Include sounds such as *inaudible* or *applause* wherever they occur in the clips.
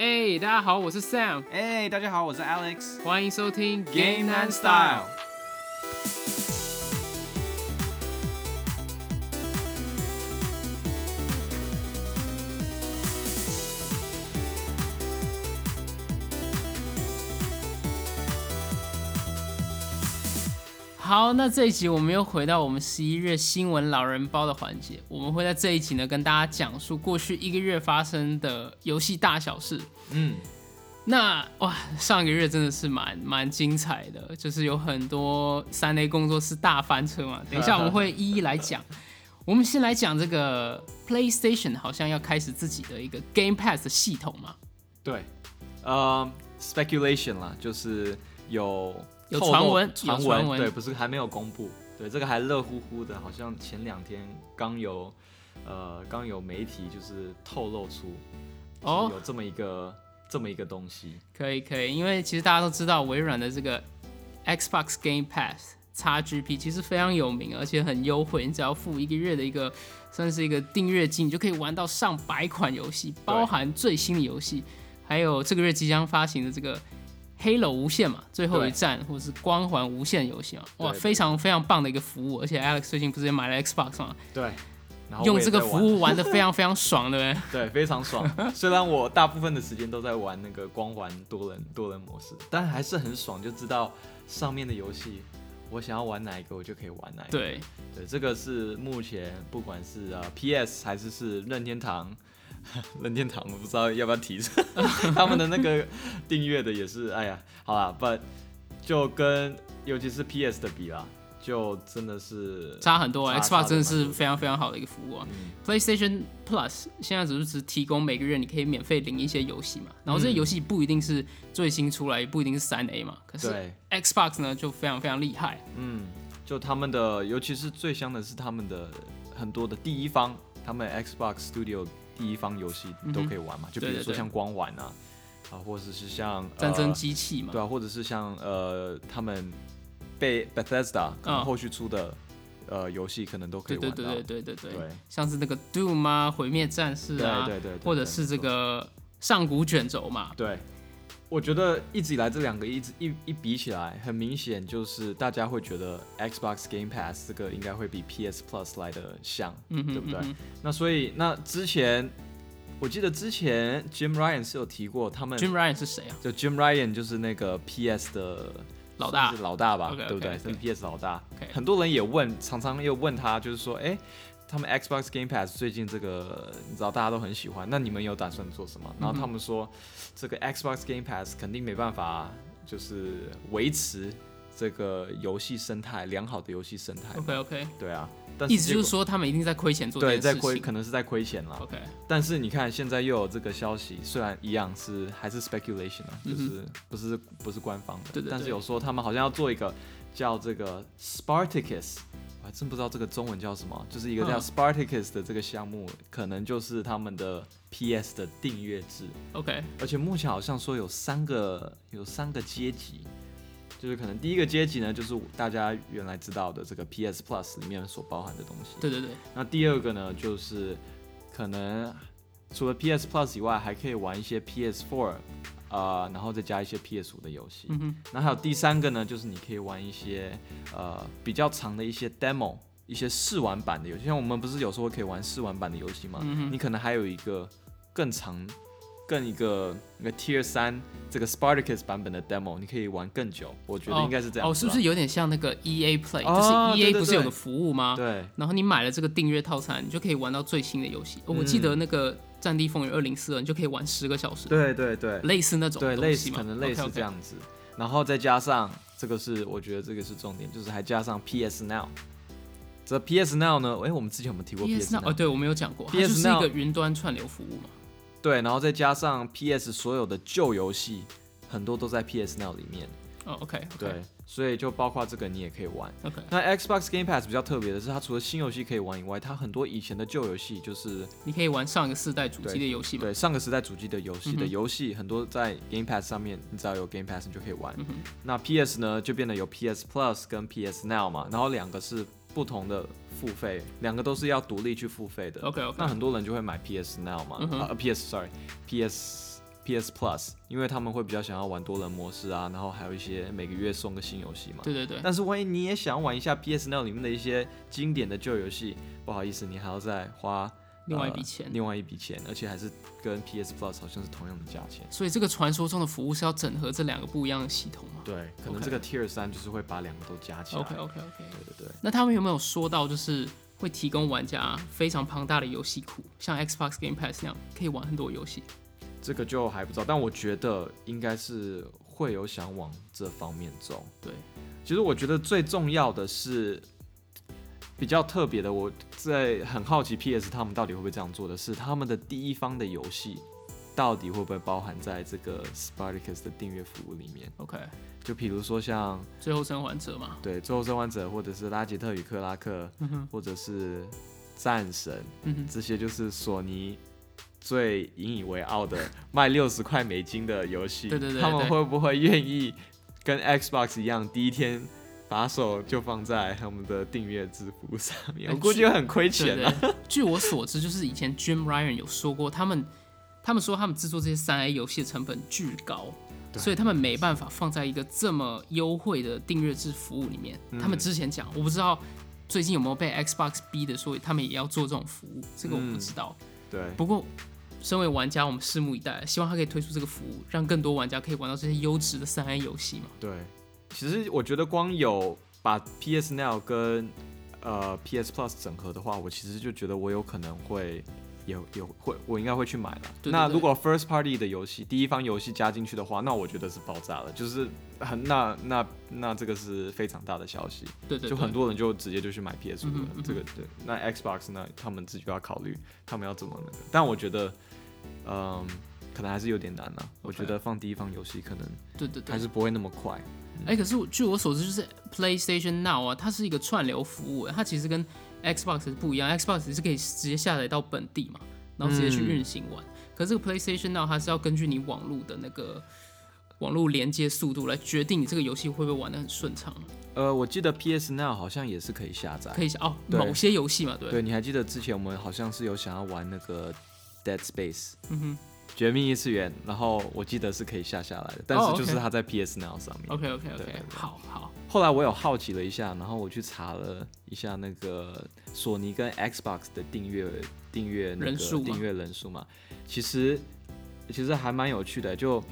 哎、大家好，我是 Sam，哎、大家好，我是 Alex。欢迎收听 Game and Style。好，那这一集我们又回到我们十一月新闻老人包的环节，我们会在这一集呢跟大家讲述过去一个月发生的游戏大小事。嗯，那哇，上个月真的是蛮蛮精彩的，就是有很多三 A 工作室大翻车嘛。*laughs* 等一下我们会一一来讲。我们先来讲这个 PlayStation 好像要开始自己的一个 Game Pass 的系统嘛。对，呃，speculation 啦，就是有有传闻传闻对，不是还没有公布。对，这个还热乎乎的，好像前两天刚有，呃，刚有媒体就是透露出，哦有这么一个这么一个东西。可以可以，因为其实大家都知道微软的这个 Xbox Game Pass XGP 其实非常有名，而且很优惠，你只要付一个月的一个算是一个订阅金，你就可以玩到上百款游戏，包含最新的游戏，还有这个月即将发行的这个。Halo 无限嘛，最后一站或者是光环无限游戏嘛，哇，非常非常棒的一个服务，而且 Alex 最近不是也买了 Xbox 嘛，对，然后用这个服务玩的非常非常爽，对不对？*laughs* 对，非常爽。虽然我大部分的时间都在玩那个光环多人多人模式，但还是很爽，就知道上面的游戏我想要玩哪一个，我就可以玩哪一个。对，对，这个是目前不管是呃 PS 还是是任天堂，*laughs* 任天堂我不知道要不要提 *laughs* 他们的那个订阅的也是，哎呀，好啦，but 就跟尤其是 PS 的比啦，就真的是差很多，Xbox 真的是非常非常好的一个服务啊。嗯 PlayStation Plus 现在只是只提供每个月你可以免费领一些游戏嘛，然后这些嗯游戏不一定是最新出来，也不一定是三 A 嘛。可是。Xbox 呢就非常非常厉害，嗯，就他们的，尤其是最香的是他们的很多的第一方，他们 Xbox Studio 第一方游戏都可以玩嘛，就比如说像光环啊，啊，或者是像战争呃机器嘛。对啊，或者是像呃他们被 Bethesda 可能嗯后续出的、呃游戏，可能都可以玩到。对对对对对对对，对。像是那个 Doom 啊，毁灭战士啊，对对对对或者是这个上古卷轴嘛。对，我觉得一直以来这两个一直一一比起来，很明显就是大家会觉得 Xbox Game Pass 这个应该会比 PS Plus 来的像，嗯哼，对不对？嗯那所以那之前，我记得之前 Jim Ryan 是有提过，他们 Jim Ryan 是谁啊？就 Jim Ryan 就是那个 PS 的老大老大吧对不对是 PS 老大很多人也问，常常又问他，就是说，哎、他们 Xbox Game Pass 最近这个，你知道大家都很喜欢，那你们有打算做什么？然后他们说，这个 Xbox Game Pass 肯定没办法，就是维持这个游戏生态良好的游戏生态。OK OK，对啊，意思就是说他们一定在亏钱做这对。在亏，可能是在亏钱了。OK，但是你看，现在又有这个消息，虽然一样是还是 speculation 啊，就嗯是不是不是官方的，对对对但是有说他们好像要做一个叫这个 Spartacus，我还真不知道这个中文叫什么，就是一个叫嗯 Spartacus 的这个项目，可能就是他们的 PS 的订阅制，OK，而且目前好像说有三个有三个阶级。就是可能第一个阶级呢，就是大家原来知道的这个 PS Plus 里面所包含的东西。对对对，那第二个呢，就是可能除了 PS Plus 以外，还可以玩一些 PS4，呃，然后再加一些 PS 五的游戏。那还有第三个呢，就是你可以玩一些呃比较长的一些 demo，一些试玩版的游戏。像我们不是有时候可以玩试玩版的游戏吗？嗯你可能还有一个更长。更一个那个 Tier 三这个 Spartacus 版本的 demo，你可以玩更久，我觉得应该是这样哦，是不是有点像那个 EA Play？、哦就是 EA 不是有个服务吗？对，然后你买了这个订阅套餐，你就可以玩到最新的游戏。哦我记得那个《战地风云二零四二》，你就可以玩十个小时，对对对，类似那种对，类似可能类似这样子然后再加上这个是我觉得这个是重点，就是还加上 PS Now。这 PS Now 呢？哎，我们之前有没有提过 PS Now 哦，对我没有讲过，它 PS 就是一个云端串流服务嘛。对，然后再加上 PS 所有的旧游戏，很多都在 PS Now 里面。哦，OK，, 对，所以就包括这个你也可以玩。，OK，那 Xbox Game Pass 比较特别的是，它除了新游戏可以玩以外，它很多以前的旧游戏，就是你可以玩上一个世代主机的游戏嘛。对上个时代主机的游戏的游戏，很多在 Game Pass 上面，你只要有 Game Pass 你就可以玩。嗯那 PS 呢，就变得有 PS Plus 跟 PS Now 嘛，然后两个是不同的付费，两个都是要独立去付费的。，OK OK，那很多人就会买 PS Now 嘛，嗯啊 PS sorry PS PS Plus，因为他们会比较想要玩多人模式啊，然后还有一些每个月送个新游戏嘛。对对对，但是万一你也想玩一下 PS Now 里面的一些经典的旧游戏，不好意思，你还要再花另外一笔钱。另外一笔钱，而且还是跟 PS Plus 好像是同样的价钱。所以这个传说中的服务是要整合这两个不一样的系统吗？对，可能这个 Tier 三就是会把两个都加起来。OK OK OK。对对对。那他们有没有说到，就是会提供玩家非常庞大的游戏库，像 Xbox Game Pass 那样，可以玩很多游戏？这个就还不知道，但我觉得应该是会有想往这方面走。对，其实我觉得最重要的是比较特别的，我在很好奇 PS 他们到底会不会这样做的是，他们的第一方的游戏到底会不会包含在这个 Spartacus 的订阅服务里面？OK，就比如说像最后生还者嘛，对《最后生还者》，或者是拉杰特与克拉克，嗯，或者是战神，嗯，这些就是索尼最引以为傲的 *laughs* 卖六十块美金的游戏。对对对他们会不会愿意跟 Xbox 一样，第一天把手就放在他们的订阅制服务上面？哎我估计会很亏钱啊。对。据我所知，就是以前 Jim Ryan 有说过，他们他们说他们制作这些三 A 游戏的成本巨高。所以他们没办法放在一个这么优惠的订阅制服务里面。嗯他们之前讲，我不知道最近有没有被 Xbox 逼的，所以他们也要做这种服务，这个我不嗯知道。对，不过，身为玩家，我们拭目以待，希望他可以推出这个服务，让更多玩家可以玩到这些优质的三 A 游戏嘛。对，其实我觉得光有把 PS Now 跟呃 PS Plus 整合的话，我其实就觉得我有可能会有有会，我应该会去买了。对对对那如果 First Party 的游戏第一方游戏加进去的话，那我觉得是爆炸了，就是很那那那这个是非常大的消息，对对对，就很多人就直接就去买 PS 五了。嗯哼嗯这个对，那 Xbox 呢他们自己就要考虑他们要怎么那个，但我觉得嗯。可能还是有点难啊我觉得放第一方游戏可能对对对还。是不会那么快。哎、可是据我所知，就是 PlayStation Now 啊，它是一个串流服务，它其实跟 Xbox 是不一样。Xbox 是可以直接下载到本地嘛，然后直接去嗯运行玩。可是这个 PlayStation Now 它是要根据你网络的那个网络连接速度来决定你这个游戏会不会玩的很顺畅。呃，我记得 PS Now 好像也是可以下载。可以下哦，某些游戏嘛，对，对，你还记得之前我们好像是有想要玩那个 Dead Space 嗯哼绝命异次元，然后我记得是可以下下来的，但哦是就是它在 PS Now 上面。，OK OK 对 OK，好好，后来我有好奇了一下，然后我去查了一下那个索尼跟 Xbox 的订阅订阅那个订阅人数嘛，其实其实还蛮有趣的，就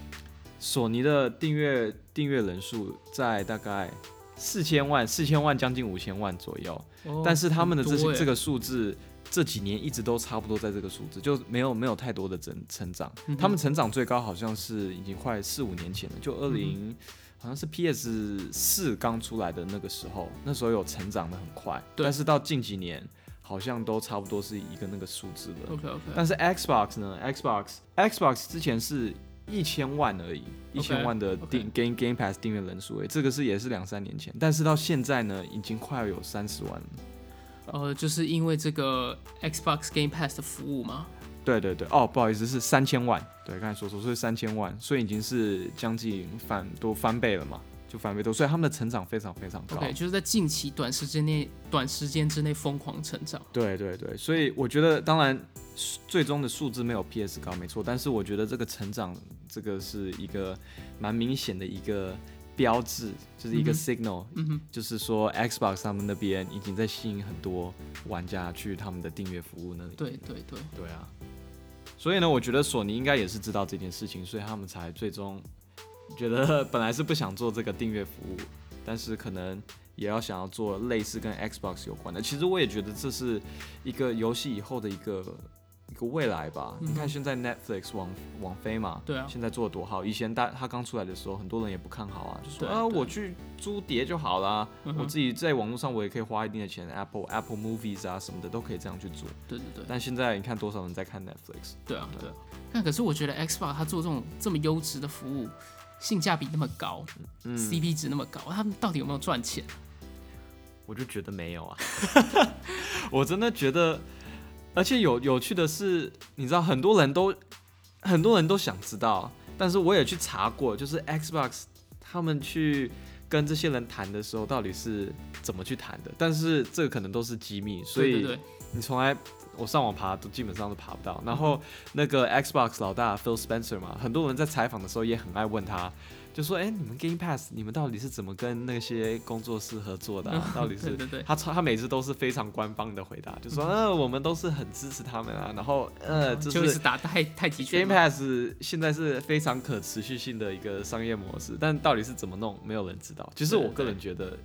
索尼的订阅订阅人数在大概四千万四千万将近五千万左右。哦但是他们的这些这个数字这几年一直都差不多在这个数字，就没有没有太多的增成长。嗯他们成长最高好像是已经快四五年前了，就二零、好像是 PS 四刚出来的那个时候，那时候有成长的很快，但是到近几年好像都差不多是一个那个数字了。OK OK，但是 Xbox 呢？Xbox Xbox 之前是一千万而已，一千万的订 Game Game Pass 订阅人数这个是也是两三年前，但是到现在呢，已经快要有三十万了。呃，就是因为这个 Xbox Game Pass 的服务吗，对对对，哦，不好意思，是三千万。对，刚才说说是三千万，所以已经是将近翻都翻倍了嘛，就翻倍多，所以他们的成长非常非常高。OK，就是在近期短时间内、短时间之内疯狂成长。对对对，所以我觉得，当然最终的数字没有 PS 高，没错，但是我觉得这个成长，这个是一个蛮明显的一个标志，就是一个 signal，、就是说 Xbox 他们那边已经在吸引很多玩家去他们的订阅服务那里。对对对，对啊，所以呢，我觉得索尼应该也是知道这件事情，所以他们才最终觉得 *laughs* 本来是不想做这个订阅服务，但是可能也要想要做类似跟 Xbox 有关的。其实我也觉得这是一个游戏以后的一个一个未来吧。嗯你看现在 Netflix 网网飞嘛，对啊现在做的多好。以前大他刚出来的时候，很多人也不看好啊，就说啊，我去租碟就好啦，我自己在网络上我也可以花一定的钱，Apple Apple Movies 啊什么的都可以这样去做。对对对，但现在你看多少人在看 Netflix？对啊对对啊。但可是我觉得 Xbox 它做这种这么优质的服务，性价比那么高、嗯 c p 值那么高，他们到底有没有赚钱？我就觉得没有啊，*laughs* 我真的觉得，而且有有趣的是，你知道很多人都很多人都想知道，但是我也去查过，就是 Xbox 他们去跟这些人谈的时候，到底是怎么去谈的，但是这个可能都是机密，所以你从来我上网爬都基本上都爬不到。然后那个 Xbox 老大 Phil Spencer 嘛，很多人在采访的时候也很爱问他，就说：“哎、你们 Game Pass 你们到底是怎么跟那些工作室合作的、啊？到底是对对对他超他每次都是非常官方的回答，就说：呃，我们都是很支持他们啊。然后呃，就就是是打太太极拳 Game。Pass 现在是非常可持续性的一个商业模式，但到底是怎么弄，没有人知道。其实我个人觉得，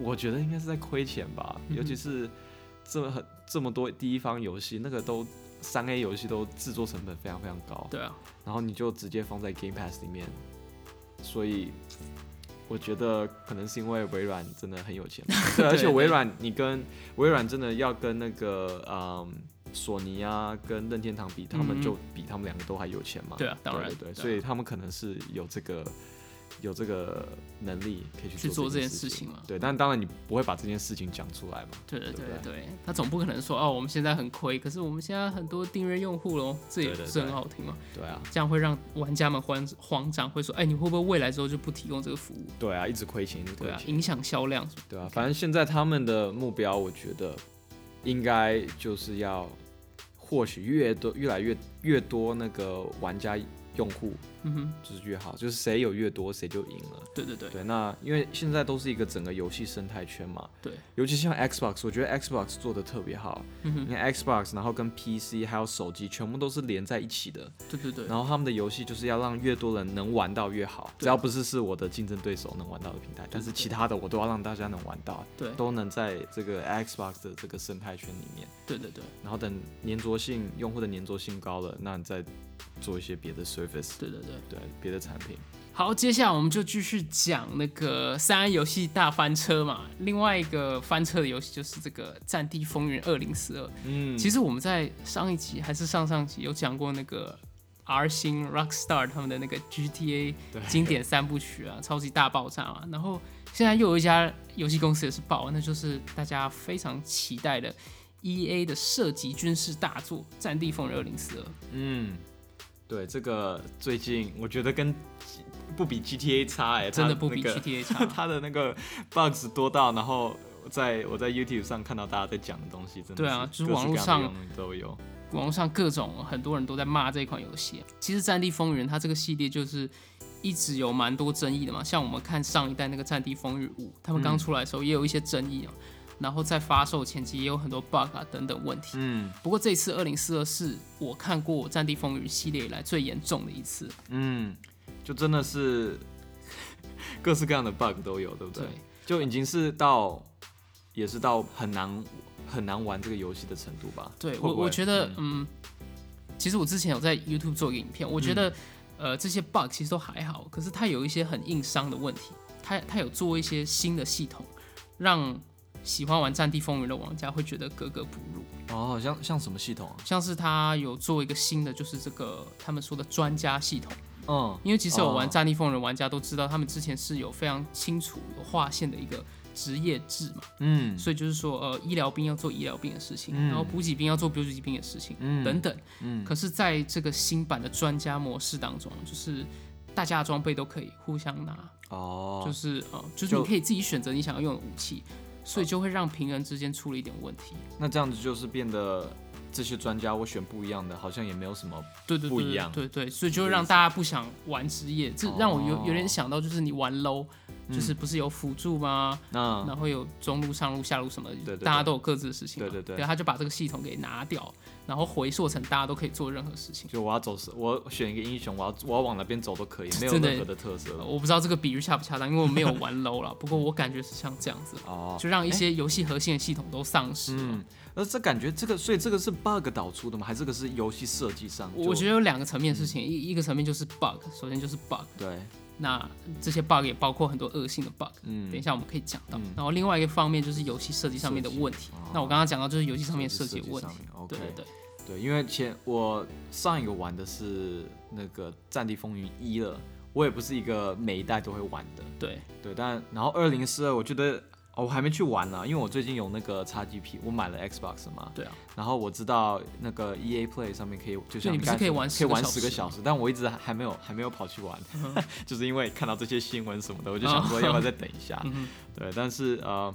我觉得应该是在亏钱吧，嗯尤其是这么很这么多第一方游戏，那个都三 A 游戏都制作成本非常非常高，对啊，然后你就直接放在 Game Pass 里面，所以我觉得可能是因为微软真的很有钱，*laughs* 对，而且微软你跟微软真的要跟那个嗯索尼啊跟任天堂比，他们嗯就比他们两个都还有钱嘛，对啊当然对所以他们可能是有这个。有这个能力可以去去做这件事事情嘛对，但当然你不会把这件事情讲出来嘛，对对对对，他总不可能说哦，我们现在很亏，可是我们现在很多订阅用户喽，这也是很好听嘛。对啊，这样会让玩家们慌慌张，会说，哎，你会不会未来之后就不提供这个服务？对啊，一直亏钱，一直亏对啊，钱，影响销量。对啊，反正现在他们的目标，我觉得应该就是要获取越多、越来越越多那个玩家用户，嗯哼，就是越好，就是谁有越多谁就赢了。对对对。对，那因为现在都是一个整个游戏生态圈嘛，对，尤其像 Xbox，我觉得 Xbox 做的特别好，嗯哼，因为 Xbox 然后跟 PC 还有手机全部都是连在一起的，对对对，然后他们的游戏就是要让越多人能玩到越好，只要不是是我的竞争对手能玩到的平台，但是其他的我都要让大家能玩到。对都能在这个 Xbox 的这个生态圈里面，对对对。然后等粘着性用户的粘着性高了，那你再做一些别的 service，对对对。对别的产品。好，接下来我们就继续讲那个三 A 游戏大翻车嘛。另外一个翻车的游戏就是这个《战地风云二零四二》。嗯，其实我们在上一集还是上上集有讲过那个 R 星 Rockstar 他们的那个 GTA 经典三部曲啊，超级大爆炸嘛。然后现在又有一家游戏公司也是爆，那就是大家非常期待的 EA 的射击军事大作《战地风云二零四二》。嗯，对这个最近我觉得跟不比 GTA 差哎、真的不比 GTA *laughs* 差。它的那个 bugs 多到，然后在我在 YouTube 上看到大家在讲的东西，真的对啊就是网络上都有。网络上各种很多人都在骂这款游戏。其实《战地风云》它这个系列就是一直有蛮多争议的嘛，像我们看上一代那个《战地风云五》，他们刚出来的时候也有一些争议啊。然后在发售前期也有很多 bug 啊等等问题。嗯不过这一次二零四二是我看过《战地风云》系列以来最严重的一次。嗯，就真的是各式各样的 bug 都有，对不对？对，就已经是到也是到很难很难玩这个游戏的程度吧？对我我觉得嗯嗯其实我之前有在 YouTube 做一个影片，我觉得、呃这些 bug 其实都还好，可是它有一些很硬伤的问题，它它有做一些新的系统，让喜欢玩《战地风云》的玩家会觉得格格不入。哦，像像什么系统啊？像是他有做一个新的，就是这个他们说的专家系统，嗯。因为其实有玩哦《战地风云》的玩家都知道，他们之前是有非常清楚有划线的一个职业制嘛，嗯。所以就是说呃医疗兵要做医疗兵的事情，嗯。然后补给兵要做补给兵的事情，嗯。等等。嗯。可是在这个新版的专家模式当中，就是大家的装备都可以互相拿，哦，就是呃，就是你可以自己选择你想要用的武器，所以就会让平人之间出了一点问题。那这样子就是变得这些专家我选不一样的，好像也没有什么对对对不一样。对对，所以就会让大家不想玩职业，这让我有哦有点想到，就是你玩 low，就是嗯不是有辅助吗？嗯然后有中路、上路、下路什么的，对对大家都有各自的事情嘛。对对对他就把这个系统给拿掉，然后回溯成大家都可以做任何事情。就我要走是，我选一个英雄，我要我要往哪边走都可以，*laughs* 没有任何的特色呃我不知道这个比喻恰不恰当，因为我没有玩 *laughs* low 了。不过我感觉是像这样子，哦。就让一些游戏核心的系统都丧失了。嗯，而这感觉这个，所以这个是 bug 导出的吗？还是这个是游戏设计上？我觉得得有两个层面的事情，一一个层面就是 bug，首先就是 bug，对，那这些 bug 也包括很多恶性的 bug。嗯，等一下我们可以讲到。嗯然后另外一个方面就是游戏设计上面的问题。哦那我刚刚讲到就是游戏上面设计的问题。对对对，对，因为前我上一个玩的是那个《战地风云一》了，我也不是一个每一代都会玩的，对对，但然后二零四二，我觉得、哦、我还没去玩呢，因为我最近有那个 XGP，我买了 Xbox 嘛，对啊，然后我知道那个 EA Play 上面可以，就像你不是可以玩10说可以玩个小时十个小时，但我一直还没有还没有跑去玩，嗯 *laughs* 就是因为看到这些新闻什么的，我就想说要不要再等一下。嗯对，但是呃，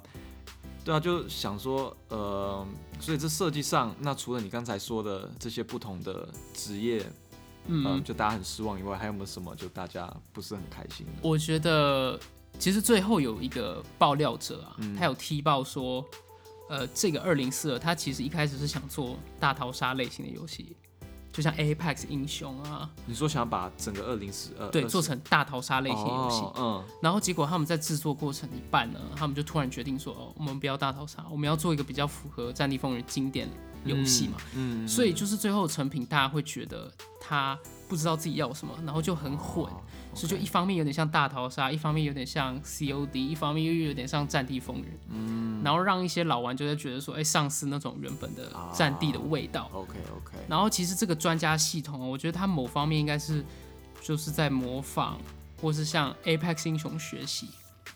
对啊，就想说，呃，所以这设计上，那除了你刚才说的这些不同的职业，嗯、嗯，就大家很失望以外，还有没有什么就大家不是很开心的？我觉得其实最后有一个爆料者啊，嗯他有踢爆说，呃，这个二零四二，他其实一开始是想做大逃杀类型的游戏，就像 Apex 英雄啊，你说想把整个二零四二对，做成大逃杀类型游戏。哦然后结果他们在制作过程一半呢，他们就突然决定说，哦，我们不要大逃杀，我们要做一个比较符合《战地风云》经典游戏嘛。嗯，嗯所以就是最后成品，大家会觉得他不知道自己要什么，然后就很混。哦所以就一方面有点像大逃杀，一方面有点像 COD，一方面又有点像战地风云，嗯，然后让一些老玩就在觉得说，哎、丧失那种原本的战地的味道。OK OK，然后其实这个专家系统哦，我觉得它某方面应该是就是在模仿，或是向 Apex 英雄学习，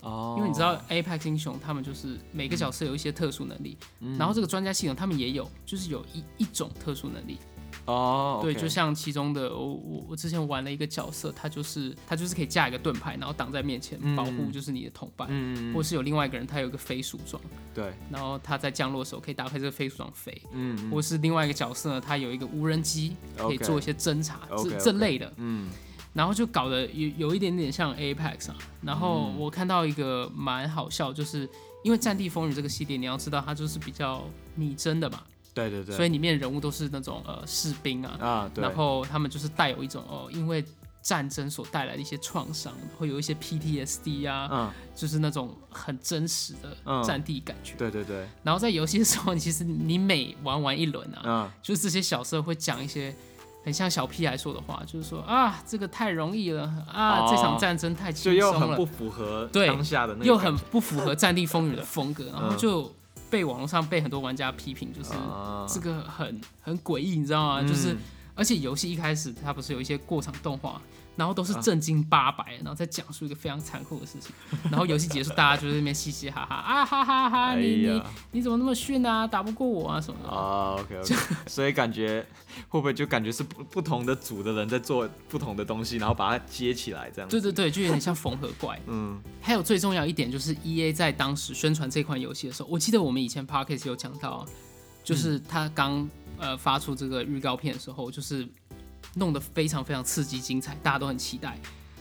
哦，因为你知道 Apex 英雄他们就是每个角色有一些特殊能力，嗯。然后这个专家系统他们也有，就是有一一种特殊能力，哦，对就像其中的我我我之前玩了一个角色，他就是他就是可以架一个盾牌，然后挡在面前，嗯保护就是你的同伴，嗯，或是有另外一个人他有一个飞鼠装，对，然后他在降落的时候可以打开这个飞鼠装飞，嗯或是另外一个角色呢，他有一个无人机可以做一些侦查这这类的，嗯。然后就搞得有有一点点像 Apex 啊。然后嗯。我看到一个蛮好笑，就是因为《战地风云》这个系列，你要知道它就是比较拟真的嘛，对对对，所以里面人物都是那种呃士兵啊，啊对，然后他们就是带有一种哦，因为战争所带来的一些创伤，会有一些 PTSD 啊，嗯。就是那种很真实嗯的战地感觉。对对对，然后在游戏的时候，其实你每玩完一轮啊，嗯。就是这些小色会讲一些很像小屁孩说的话，就是说啊，这个太容易了啊，哦。这场战争太就轻松了。又很不，符合对当下的那个又很不符合战地风云的风格，然后嗯。就被网络上被很多玩家批评，就是啊这个很很诡异，你知道吗？就是嗯而且游戏一开始它不是有一些过场动画，然后都是啊正经八百，然后再讲述一个非常残酷的事情，*laughs* 然后游戏结束，大家就在那边嘻嘻哈哈啊哈哈哈，哎你你你怎么那么逊啊，打不过我啊什么的。啊，OK OK，所以感觉会不会就感觉是不不同的组的人在做不同的东西，然后把它接起来这样子？对对对，就有点像缝合怪。*laughs* 嗯还有最重要一点就是，E A 在当时宣传这款游戏的时候，我记得我们以前 Podcast 有讲到，就是他刚呃发出这个预告片的时候，就是弄得非常非常刺激精彩，大家都很期待。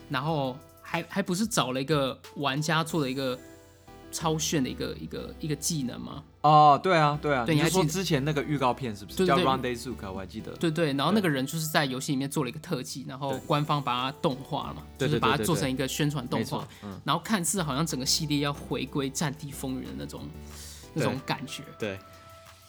然后还还不是找了一个玩家做了一个超炫的一个一个一个技能吗？哦，对啊对啊，对你还说之前那个预告片是不是叫对对对 Round Day Zuka？我还记得。对对，然后那个人就是在游戏里面做了一个特技，然后官方把它动画了嘛，就是把它做成一个宣传动画然后看似好像整个系列要回归《战地风云》的那种那种感觉。对，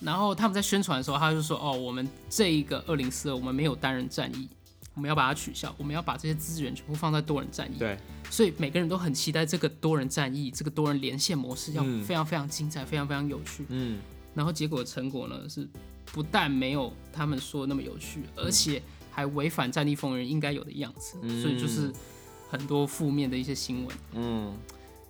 然后他们在宣传的时候，他就说：“哦，我们这一个二零四二，我们没有单人战役，我们要把它取消，我们要把这些资源全部放在多人战役。”对，所以每个人都很期待这个多人战役，这个多人连线模式要嗯非常非常精彩，非常非常有趣。嗯，然后结果成果呢是不但没有他们说的那么有趣，而且还违反《战地风云》应该有的样子，嗯所以就是很多负面的一些新闻。嗯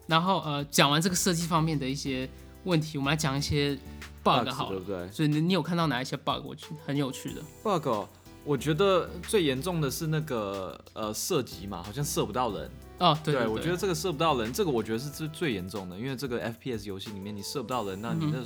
然后呃，讲完这个设计方面的一些问题，我们来讲一些 bug。对不对所以你你有看到哪一些 bug？我觉得很有趣的。？bug，哦我觉得最严重的是那个呃射击嘛，好像射不到人。哦，对对我觉得这个射不到人，这个我觉得是最最严重的，因为这个 FPS 游戏里面你射不到人，那你那、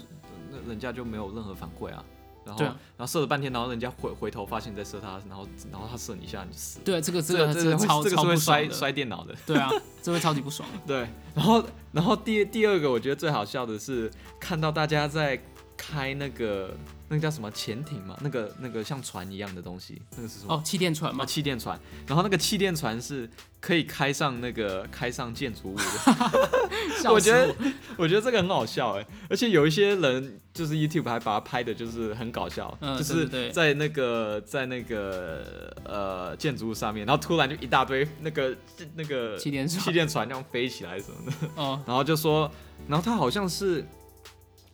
那人家就没有任何反馈啊。然后、啊然后射了半天，然后人家回回头发现你在射他，然后然后他射你一下你就死了。对这个这这个这个超超这个是会摔。摔电脑的。对啊，这会超级不爽。*laughs* 对，然后然后第第二个我觉得最好笑的是看到大家在开那个那个叫什么潜艇嘛，那个那个像船一样的东西，那个是什么？哦，气垫船啊，嘛，气垫船，然后那个气垫船是可以开上那个开上建筑物的，我。觉得我觉得这个很好笑哎，而且有一些人就是 YouTube 还把它拍的，就是很搞笑，嗯就是在那个在那个呃建筑物上面，然后突然就一大堆那个那个气垫船。气垫船这样飞起来什么的，哦，然后就说，然后他好像是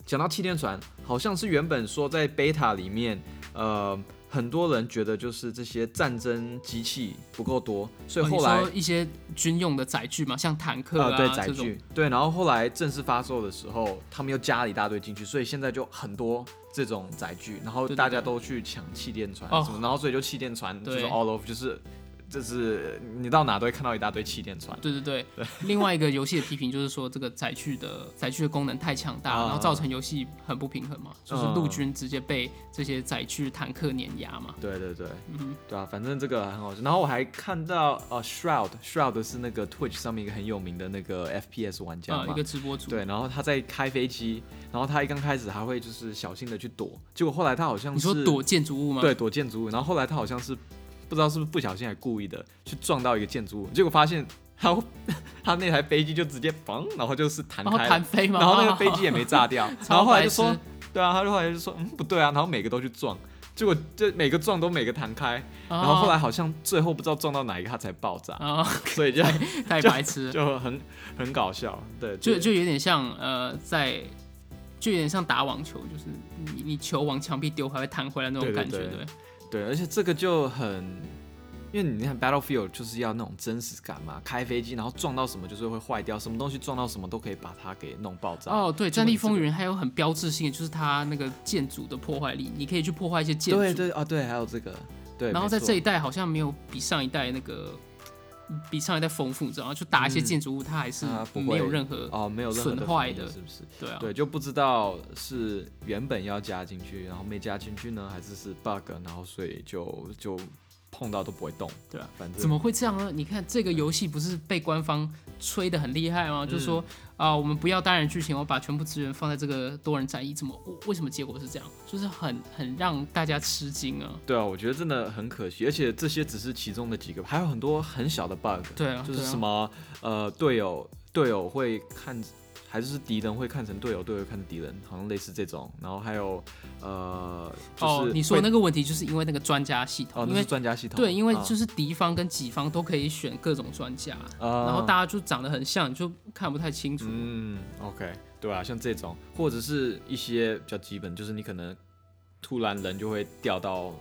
讲到气垫船，好像是原本说在 beta 里面，呃。很多人觉得就是这些战争机器不够多，所以哦后来一些军用的载具嘛，像坦克呃，啊，对载具，对，然后后来正式发售的时候，他们又加了一大堆进去，所以现在就很多这种载具，然后大家都去抢气垫船哦什么，然后所以就气垫船就是 all of 就是就是你到哪都会看到一大堆气垫船。对对对，另外一个游戏的批评就是说，这个载具的载具的功能太强大，啊然后造成游戏很不平衡嘛，就是嗯陆军直接被这些载具坦克碾压嘛。对对对，嗯对啊，反正这个很好笑。然后我还看到呃，Shroud，Shroud 是那个 Twitch 上面一个很有名的那个 FPS 玩家一个。直播主，对，然后他在开飞机，然后他一刚开始还会就是小心的去躲，结果后来他好像是你说躲建筑物吗？对，躲建筑物，然后后来他好像是不知道是不是不小心还故意的去撞到一个建筑物，结果发现他 *laughs* 他那台飞机就直接嘣，然后就是弹开，弹飞嘛，然后那个飞机也没炸掉，*laughs* 然后后来就说，对啊，他就后来就说嗯不对啊，然后每个都去撞，结果就每个撞都每个弹开，然然后后来好像最后不知道撞到哪一个他才爆炸，啊，*laughs* 所以就太白痴了，就很很搞笑，对，就就有点像呃，在就有点像打网球，就是你你球往墙壁丢还会弹回来那种感觉，对对。对，而且这个就很，因为你看 Battlefield 就是要那种真实感嘛，开飞机然后撞到什么就是会坏掉，什么东西撞到什么都可以把它给弄爆炸。哦，对，《战地风云》还有很标志性的，就是它那个建筑的破坏力，你可以去破坏一些建筑。对对啊，对，还有这个，对。然后在这一代好像没有比上一代那个比上一代丰富，你知道吗？就打一些嗯建筑物，它还是没有任何哦，没有任何损坏的是不是？对啊。对，就不知道是原本要加进去，然后没加进去呢，还是是 bug，然后所以就就碰到都不会动。对啊，反正怎么会这样呢？你看这个游戏不是被官方吹的很厉害吗？就是说啊、我们不要单人剧情，我把全部资源放在这个多人战役，怎么为什么结果是这样？就是很很让大家吃惊啊！对啊，我觉得真的很可惜，而且这些只是其中的几个，还有很多很小的 bug。对啊，就是什么呃队友队友会看还是敌人会看成队友，队友看成敌人，好像类似这种。然后还有呃，就是哦，你说那个问题就是因为那个专家系统，哦，因为专家系统。对，因为啊就是敌方跟己方都可以选各种专家，呃然后大家就长得很像，你就看不太清楚。嗯，OK，对啊，像这种或者是一些比较基本，就是你可能突然人就会掉到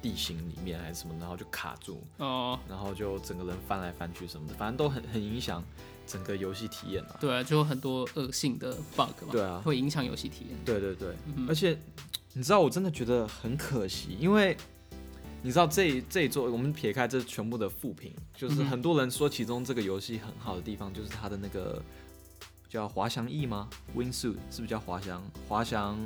地形里面还是什么，然后就卡住，哦、然后就整个人翻来翻去什么的，反正都很很影响整个游戏体验啊。对啊，就有很多恶性的 bug 嘛，对啊会影响游戏体验。对对对，嗯而且你知道，我真的觉得很可惜，因为你知道这这一座，我们撇开这全部的负评，就是很多人说其中这个游戏很好的地方，就是它的那个叫滑翔翼吗？Wingsuit 是不是叫滑翔滑翔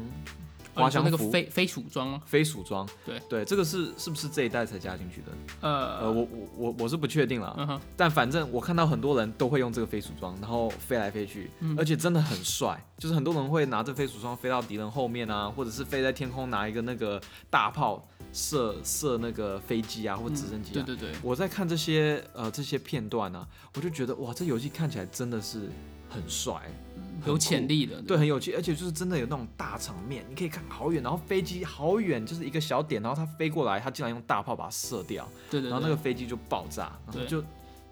哦滑你说那个？飞飞鼠装吗？飞鼠装，对对，这个是是不是这一代才加进去的？呃，呃，我我我我是不确定了，嗯，但反正我看到很多人都会用这个飞鼠装，然后飞来飞去，嗯而且真的很帅。就是很多人会拿着飞鼠装飞到敌人后面啊，或者是飞在天空拿一个那个大炮射射那个飞机啊或直升机啊。对对对，我在看这些呃这些片段啊，我就觉得哇，这游戏看起来真的是很帅，很有潜力的。对，很有趣，而且就是真的有那种大场面，你可以看好远，然后飞机好远，就是一个小点，然后它飞过来，它竟然用大炮把它射掉。对对对，然后那个飞机就爆炸，然后就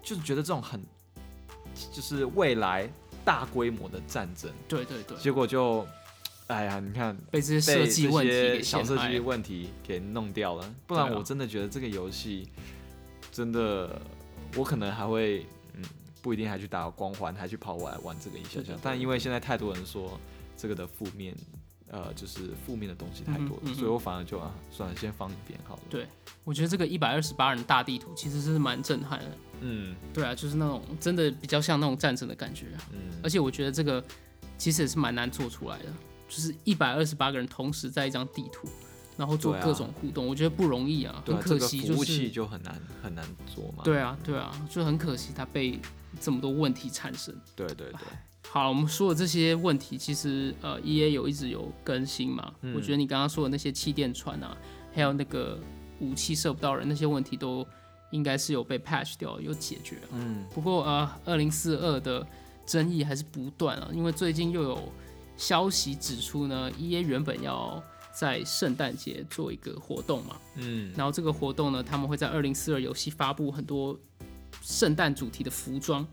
就是觉得这种很就是未来大规模的战争，对对对，结果就哎呀，你看被这些设计问题小设计。问题给弄掉了，不然我真的觉得这个游戏真的我可能还会嗯不一定还去打光环，还去跑过来玩这个一下下但因为现在太多人说这个的负面。呃，就是负面的东西太多了，嗯哼嗯所以我反而就啊，算了，先放一边好了。对我觉得这个一百二十八人大地图其实是蛮震撼的。嗯对啊，就是那种真的比较像那种战争的感觉啊。嗯，而且我觉得这个其实也是蛮难做出来的，就是一百二十八个人同时在一张地图，然后做各种互动，我觉得不容易啊，啊，很可这个服务惜就是器就很难很难做嘛。对啊，对啊，就很可惜它被这么多问题产生。对对对，好，我们说的这些问题，其实呃，E A 有一直有更新嘛。嗯我觉得你刚刚说的那些气垫船啊，还有那个武器射不到人那些问题，都应该是有被 patch 掉，有解决啊。嗯不过呃，二零四二的争议还是不断啊，因为最近又有消息指出呢，E A 原本要在圣诞节做一个活动嘛，嗯然后这个活动呢，他们会在二零四二游戏发布很多圣诞主题的服装，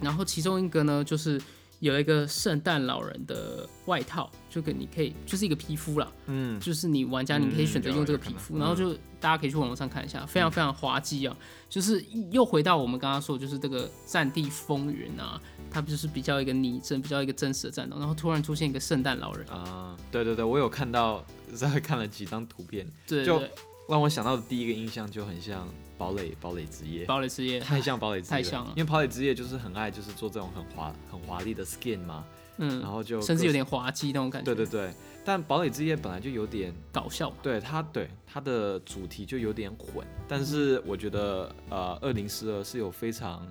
然后其中一个呢，就是有一个圣诞老人的外套，就跟你可以就是一个皮肤啦，嗯，就是你玩家你可以选择用这个皮肤，然后就大家可以去网络上看一下，非常非常滑稽啊！就是又回到我们刚刚说，就是这个《战地风云》啊，它不就是比较一个拟真、比较一个真实的战斗，然后突然出现一个圣诞老人，啊，对对对，我有看到，稍微看了几张图片，对对，让我想到的第一个印象就很像堡垒堡垒之夜，堡垒之夜。太像堡垒之夜，太像了。因为堡垒之夜就是很爱就是做这种很华很华丽的 skin 嘛，嗯然嗯，后就甚至有各点滑稽那种感觉，对对对，但堡垒之夜本来就有点搞笑嘛。对它对它的主题就有点混，但是我觉得呃二零四二是有非常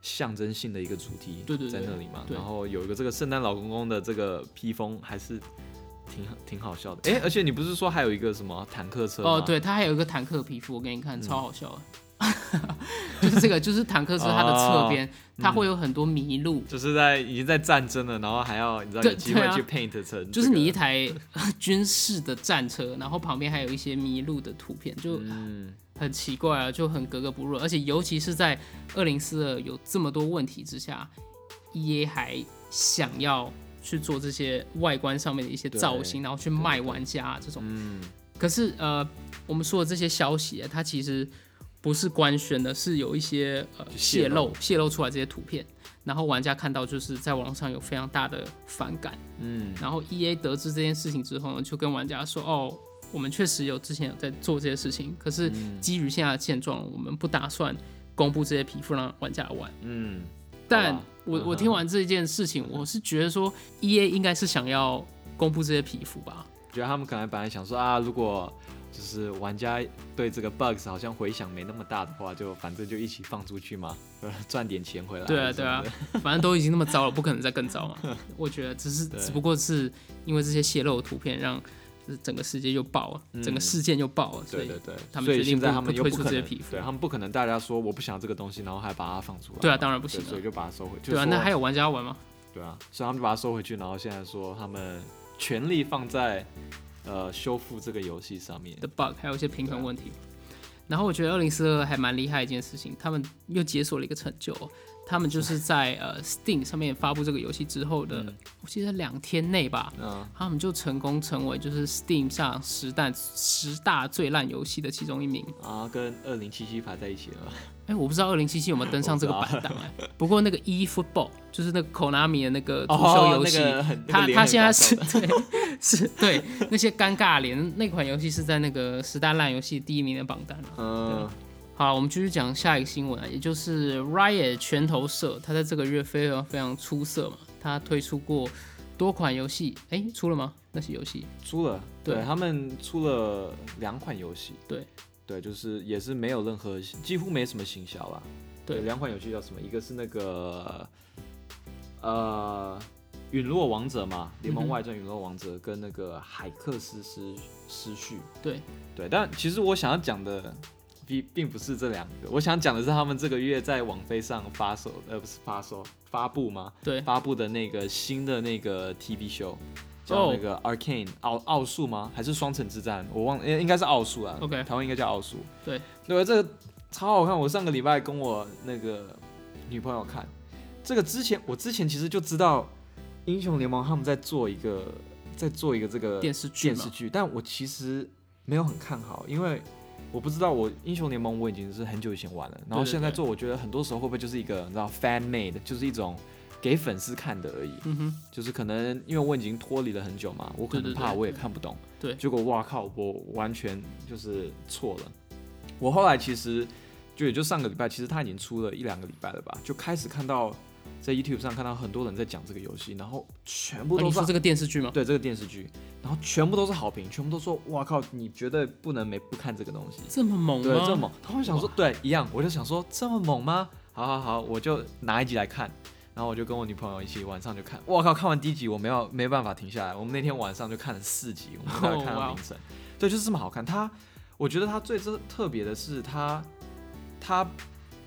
象征性的一个主题对对对在那里嘛，对。然后有一个这个圣诞老公公的这个披风还是挺挺好笑的，哎、而且你不是说还有一个什么坦克车吗？哦，，对，它还有一个坦克皮肤，我给你看，嗯。超好笑的。*laughs* 就是这个，就是坦克车它的侧边，它会有很多麋鹿，就是在已经在战争了，然后还要你知道对有机会去 paint 成、就是你一台 *laughs* 军事的战车，然后旁边还有一些麋鹿的图片，就嗯。很奇怪啊，就很格格不入。而且尤其是在二零四二有这么多问题之下，E A 还想要去做这些外观上面的一些造型，然后去卖玩家这种。嗯可是呃，我们说的这些消息啊，它其实不是官宣的，是有一些呃泄泄露露泄露出来这些图片，然后玩家看到就是在网上有非常大的反感。嗯然后 E A 得知这件事情之后呢，就跟玩家说：“哦，我们确实有之前有在做这些事情，可是嗯基于现在的现状，我们不打算公布这些皮肤让玩家玩。嗯，但我我听完这件事情，我是觉得说 E A 应该是想要公布这些皮肤吧？觉得他们可能本来想说啊，如果就是玩家对这个 bugs 好像回响没那么大的话，就反正就一起放出去嘛，呃 *laughs* 赚点钱回来。对啊，对啊，反正都已经那么糟了，不可能再更糟嘛。我觉得只是 *laughs* 只不过是因为这些泄露的图片让整个世界就爆了，嗯整个事件就爆了，所以对对对，他们决定在他们推出这些皮肤对他们不可能大家说我不想要这个东西，然后还把它放出来。对啊当然不行所以就把它收回。对啊，那还有玩家要玩吗？对啊，所以他们就把它收回去，然后现在说他们全力放在呃修复这个游戏上面。的 bug，还有一些平啊衡问题。然后我觉得二零四二还蛮厉害一件事情，他们又解锁了一个成就哦，他们就是在呃 Steam 上面发布这个游戏之后的，嗯我记得两天内吧，嗯，他们就成功成为就是 Steam 上十大十大最烂游戏的其中一名。啊，跟二零七七排在一起了。哎，我不知道二零七七有没有登上这个榜单哎。不过那个 E Football 就是那个 Konami 的那个足球哦游戏，他他现在是 *laughs* 对是对那些尴尬脸那款游戏是在那个十大烂游戏第一名的榜单啊。嗯好，我们继续讲下一个新闻啊，也就是 Riot 拳头社，它在这个月非常非常出色嘛，它推出过多款游戏，哎，出了吗？那些游戏出了，对对他们出了两款游戏，对对，就是也是没有任何几乎没什么行销啦。对两款游戏叫什么？一个是那个呃陨落王者嘛，联盟外传陨落王者跟那个海克斯失失序。对对，但其实我想要讲的并并不是这两个，我想讲的是他们这个月在网飞上发售，呃，不是发售，发布吗？对发布的那个新的那个 TV show，哦叫那个 Arcane 奥奥数吗？还是双城之战？我忘，应应该是奥数啊。OK 台湾应该叫奥数。对，对，这个超好看。我上个礼拜跟我那个女朋友看，这个之前我之前其实就知道英雄联盟他们在做一个在做一个这个电视剧电视剧，但我其实没有很看好，因为我不知道我英雄联盟我已经是很久以前玩了，然后现在做，我觉得很多时候会不会就是一个你知道 fan made，就是一种给粉丝看的而已，嗯哼，就是可能因为我已经脱离了很久嘛，我可能怕我也看不懂，对。结果哇靠，我完全就是错了。我后来其实就也就上个礼拜，其实他已经出了一两个礼拜了吧，就开始看到在 YouTube 上看到很多人在讲这个游戏，然后全部都是哦你说这个电视剧吗？对这个电视剧，然后全部都是好评，全部都说哇靠，你绝对不能没不看这个东西。这么猛吗？对，这么猛。他会想说，对，一样，我就想说这么猛吗？好好好，我就拿一集来看，然后我就跟我女朋友一起晚上就看。我靠，看完第一集我没有没办法停下来，我们那天晚上就看了四集，我们大概看哦哇哦到凌晨。对，就是这么好看。它，我觉得它最特特别的是它，它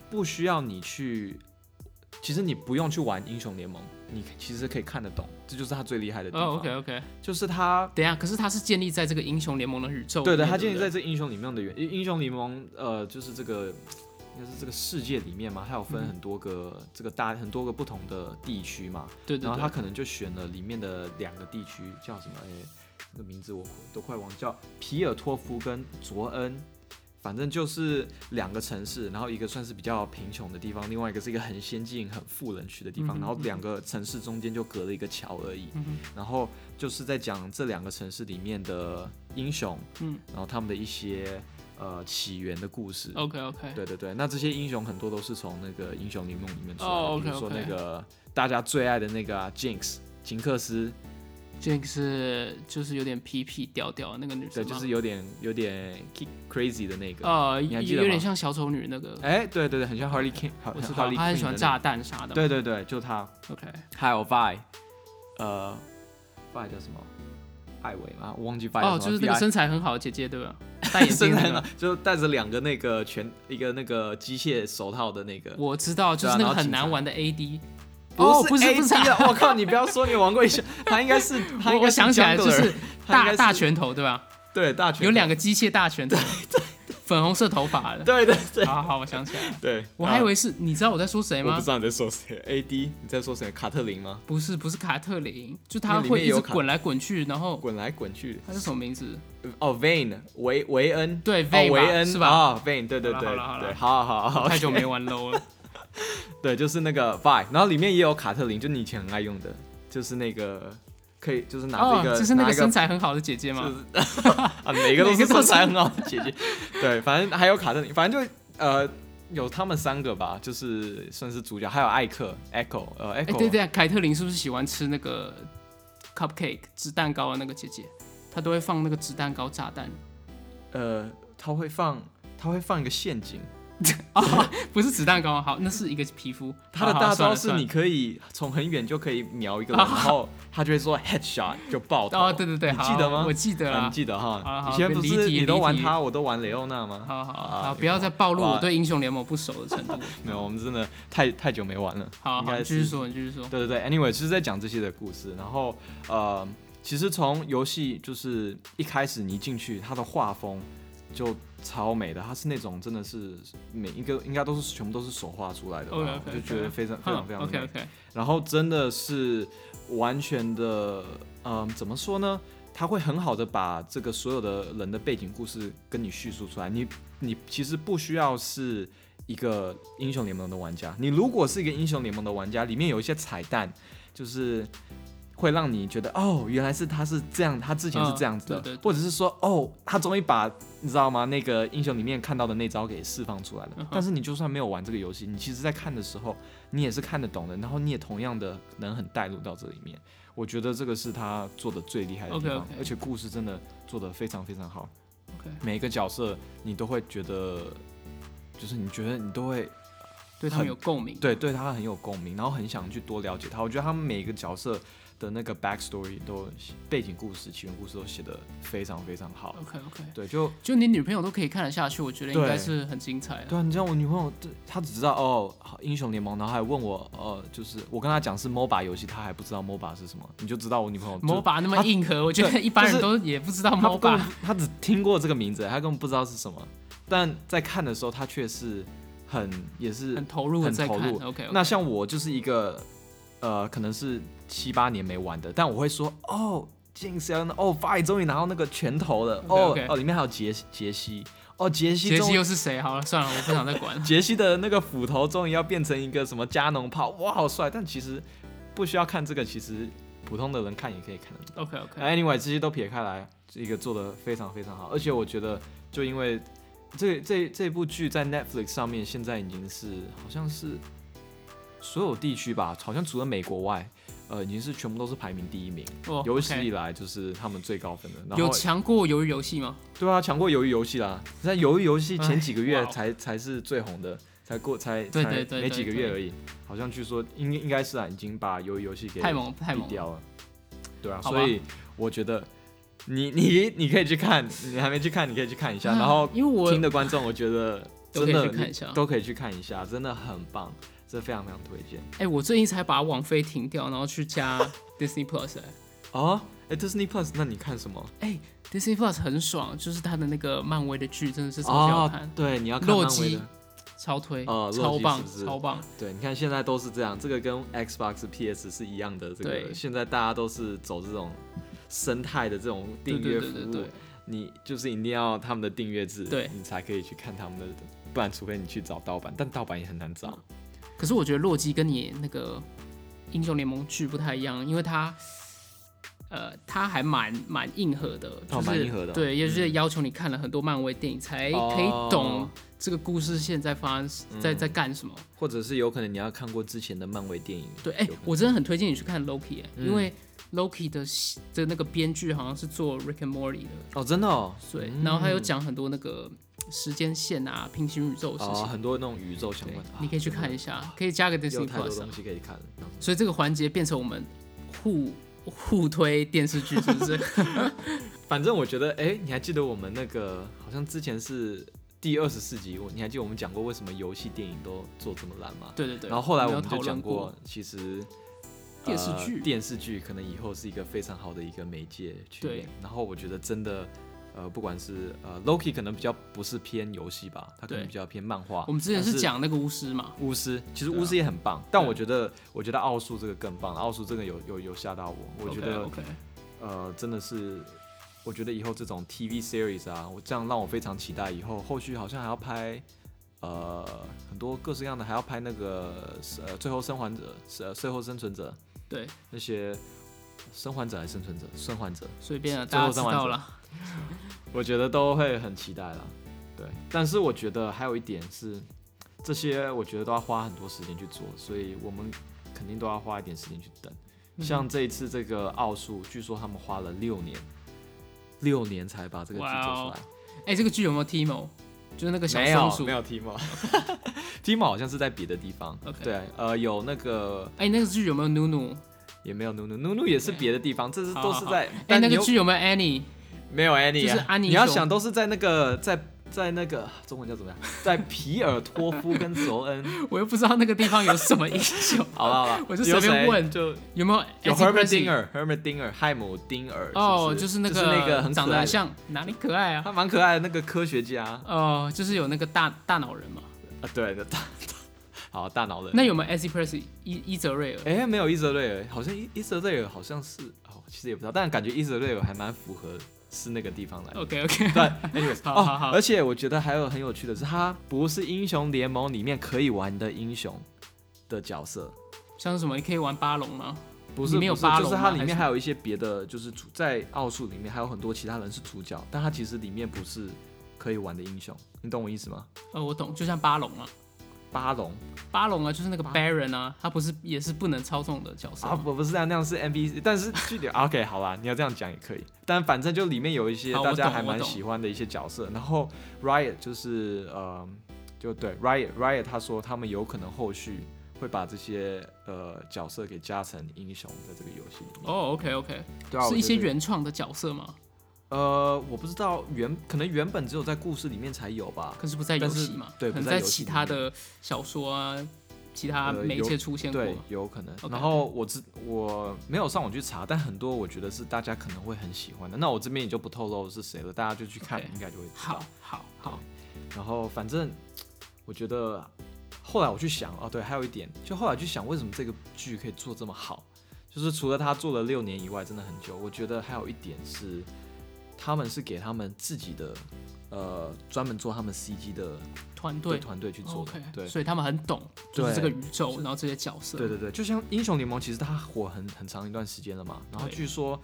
不需要你去，其实你不用去玩英雄联盟，你其实可以看得懂，这就是他最厉害的地方。哦，OK OK，就是他等一下，可是他是建立在这个英雄联盟的宇宙，对的，他建立在这英雄里面的原英英雄联盟，呃，就是这个应该是这个世界里面嘛，它有分嗯很多个、这个大很多个不同的地区嘛，对对对，然后他可能就选了里面的两个地区，叫什么？哎，那个名字我都快忘，叫皮尔托夫跟卓恩反正就是两个城市，然后一个算是比较贫穷的地方，另外一个是一个很先进、很富人区的地方，嗯然后两个城市中间就隔了一个桥而已。嗯然后就是在讲这两个城市里面的英雄，嗯然后他们的一些呃起源的故事。，OK OK，对对对，那这些英雄很多都是从那个英雄联盟里面出来的，哦比如说那个大家最爱的那个、啊、Jinx 金克斯，这个是就是有点痞痞调调的那个女，生对，就是有点有点 crazy 的那个。呃，有你还记得有点像小丑女那个，哎、对对对，很像 Harley King，我知道她很 Quinn 喜欢炸弹啥的。对对对，就她，，OK，还有 Vi，呃，Vi 叫什么？艾薇吗？我忘记么。哦，就是那个身材很好的姐姐，对吧？戴眼镜那个身材很好，就戴着两个那个全一个那个机械手套的那个。我知道，就是那个很难玩的 AD。不哦，不是不是 AD 啊！我靠，你不要说你玩过一下，他应该是他我应该想起来就是大大拳头，对吧？对大拳有两个机械大拳头，粉红色头发的。对对对好好，我想起来了，对，我还以啊为是，你知道我在说谁吗我不知？道你在说谁，AD 你在说谁？卡特琳吗？不是，不是卡特琳，就他会一直滚来滚去，然后滚来滚去，他是什么名字？哦，Vayne 维维恩，对维恩是吧啊，Vayne 对对对好了好了好好好，太久没玩 low 了。*laughs* 对，就是那个 Vi，然后里面也有卡特琳，就你以前很爱用的，就是那个可以就是拿一，个，就是那个身材很好的姐姐吗？就是啊，每个都 *laughs* 是身材很好的姐姐。*laughs* 对，反正还有卡特琳，反正就呃有他们三个吧，就是算是主角，还有艾克 Echo，呃哎，Echo，对对，凯特琳是不是喜欢吃那个 cupcake 纸蛋糕的那个姐姐？她都会放那个纸蛋糕炸弹。呃，她会放她会放一个陷阱，啊，*laughs* 不是子弹膏，好，那是一个皮肤。他的大招是你可以从很远就可以瞄一个人，*laughs* 然后他就会说 headshot 就爆头。哦，对对对，记得吗我记得啊，你。记得哈？好以前不是你都玩他，我都玩雷欧娜吗？好好啊好，不要再暴露我对英雄联盟不熟的程度。*laughs* 没有，我们真的太太久没玩了。好你继续说，你继续说。对对对，anyway，就是在讲这些的故事。然后呃，其实从游戏就是一开始你一进去，它的画风就超美的，它是那种真的是每一个应该都是全部都是手画出来的吧 OK，OK，OK 我就觉得非常非常非常 OK 美。OK，然后真的是完全的，嗯、怎么说呢？他会很好的把这个所有的人的背景故事跟你叙述出来。你你其实不需要是一个英雄联盟的玩家，你如果是一个英雄联盟的玩家，里面有一些彩蛋，就是会让你觉得哦，原来是他是这样，他之前是这样子的，嗯对对对或者是说哦，他终于把你知道吗？那个英雄里面看到的那招给释放出来了。嗯但是你就算没有玩这个游戏，你其实在看的时候，你也是看得懂的，然后你也同样的能很带入到这里面。我觉得这个是他做的最厉害的地方而且故事真的做的非常非常好。每一个角色你都会觉得，就是你觉得你都会对他们有共鸣。对对他很有共鸣，然后很想去多了解他。我觉得他们每一个角色的那个 backstory 都背景故事、起源故事都写的非常非常好。OK OK，对，就就你女朋友都可以看得下去，我觉得应对该是很精彩的。对啊，你知道我女朋友，她只知道哦英雄联盟，然后还问我，呃，就是我跟她讲是 MOBA 游戏，她还不知道 MOBA 是什么，你就知道我女朋友 MOBA 那么硬核，我觉得一般人都也不知道 MOBA 本。她只听过这个名字，她根本不知道是什么，但在看的时候，她却是很也是很投入很投入。OK，那像我就是一个呃，可能是七八年没玩的，但我会说哦，晋升哦 f i 终于拿到那个拳头了，哦哦，里面还有杰杰西，哦杰西杰。西又是谁？好了，算了，我不想再管了。*laughs* 杰西的那个斧头终于要变成一个什么加农炮，哇，好帅！但其实不需要看这个，其实普通的人看也可以看得懂。OK OK，Anyway，这些都撇开来，这个做的非常非常好，而且我觉得就因为这这这部剧在 Netflix 上面现在已经是好像是所有地区吧，好像除了美国外，呃，已经是全部都是排名第一名，哦有史以来就是他们最高分的。然有后强过鱿鱼游戏吗？对啊，强过鱿鱼游戏啦，在鱿鱼游戏前几个月 *laughs* 才才是最红的。才过才才没几个月而已，好像据说应应该是啊，已经把鱿鱼游戏给太猛太猛了。毙掉了。对啊，所以我觉得你你你可以去看，你还没去看，你可以去看一下。然后因为我听的观众，我觉得都可以真的去看一下都可以去看一下，真的很棒，这非常非常推荐。哎、我最近才把网飞停掉，然后去加 *laughs* Disney Plus 哎、哦，哎，Disney Plus，那你看什么？Disney Plus 很爽，就是它的那个漫威的剧真的是超级好哦看，，对，你要看洛基漫威的。超推，哦洛超棒是是超棒。对，你看现在都是这样，这个跟 Xbox、PS 是一样的。这个对现在大家都是走这种生态的这种订阅服务你就是一定要他们的订阅制，对你才可以去看他们的，不然除非你去找盗版，但盗版也很难找。可是我觉得洛基跟你那个英雄联盟剧不太一样，因为它。呃，它还蛮蛮硬核的，就哦蛮是、硬核的。对，也就是嗯。要求你看了很多漫威电影才哦。可以懂这个故事现在发生在嗯。在干什么。或者是有可能你要看过之前的漫威电影。对，哎、我真的很推荐你去看 Loki，、因为 Loki 的的那个编剧好像是做 Rick and Morty 的，哦，真的哦，对，嗯。然后他有讲很多那个时间线啊、平行宇宙的事哦，很多那种宇宙相关的，，你可以去看一下，可以加个有 Disney 太多东、西可以看了。所以这个环节变成我们互 *laughs* 互推电视剧，是不是？*laughs* 反正我觉得，哎、你还记得我们那个好像之前是第二十四集，我你还记得我们讲过为什么游戏电影都做这么烂吗？对对对。然后后来我们就讲过，其实电视剧呃电视剧可能以后是一个非常好的一个媒介去对演。然后我觉得真的，呃，不管是呃 Loki 可能比较不是偏游戏吧，它可能比较偏漫画。我们之前是讲那个巫师嘛，巫师，其实巫师也很棒，但我觉得我觉得奥数这个更棒，奥数这个有有有吓到我，我觉得呃，真的是，我觉得以后这种 TV series 啊，我这样让我非常期待。以后后续好像还要拍，呃，很多各式各样的，还要拍那个呃，最后生还者，呃，最后生存者对，那些生还者还是生存者，生还者，随便了，最后大家知生还者道了。*laughs* 我觉得都会很期待了。对，但是我觉得还有一点是，这些我觉得都要花很多时间去做，所以我们肯定都要花一点时间去等。嗯像这一次这个奥数，据说他们花了六年，六年才把这个剧做出来。哎、这个剧有没有 Timo？就是那个小，松鼠没。*laughs* 有 Timo，Timo 好像是在别的地方。对，呃，有那个哎、那个剧有没有 Nunu？也没有 Nunu，Nunu 也是别的地方，这是都是在。哎、那个剧有没有 Annie？没有 Annie，、啊、就是安妮你要想都是在那个在在那个中文叫怎么样，*laughs* 在皮尔托夫跟泽恩。我又不知道那个地方有什么英雄，*laughs* 好了好了，我就随便问就有没有有 Andy Herbert Dinger，Herbert Dinger，汉姆丁尔。哦，就是那个是那个很长得像哪里可爱啊？他蛮可爱的那个科学家哦，就是有那个大大脑人嘛。啊，对的大，好大脑人。那有没有 Andy Percy？伊伊泽瑞尔？哎、没有伊泽瑞尔，好像伊伊泽瑞尔好像是哦，其实也不知道，但感觉伊泽瑞尔还蛮符合是那个地方来的。OK OK，对，*laughs* anyways，好好好哦，而且我觉得还有很有趣的是，他不是英雄联盟里面可以玩的英雄的角色，像是什么？你可以玩巴龙吗？不是没有龙吗还是它里面还有一些别的，就是主在奥数里面还有很多其他人是主角，但他其实里面不是可以玩的英雄，你懂我意思吗？呃，我懂，就像巴龙啊，巴龙。巴龙啊，就是那个 Baron 啊，他不是也是不能操纵的角色啊，不不是这样，那样是 NPC，但是具体 *laughs* OK 好啦，你要这样讲也可以，但反正就里面有一些大家还蛮喜欢的一些角色，然后 Riot 就是呃，就对 Riot Riot 他说他们有可能后续会把这些呃角色给加成英雄在这个游戏里面，哦，OK OK，对啊，是一些原创的角色吗？呃，我不知道原可能原本只有在故事里面才有吧，可是不在游但是戏嘛？对可能在其他的小说啊，其他呃媒介出现过。对，有可能。然后我知我没有上网去查，但很多我觉得是大家可能会很喜欢的。那我这边也就不透露是谁了，大家就去看应该就会知道好。好好，然后反正我觉得后来我去想，哦对，还有一点，就后来去想为什么这个剧可以做这么好，就是除了他做了六年以外，真的很久。我觉得还有一点是，他们是给他们自己的呃专门做他们 CG 的团队团队去做的对。所以他们很懂，就是对这个宇宙，然后这些角色。对对对，就像英雄联盟，其实它火很很长一段时间了嘛。然后对据说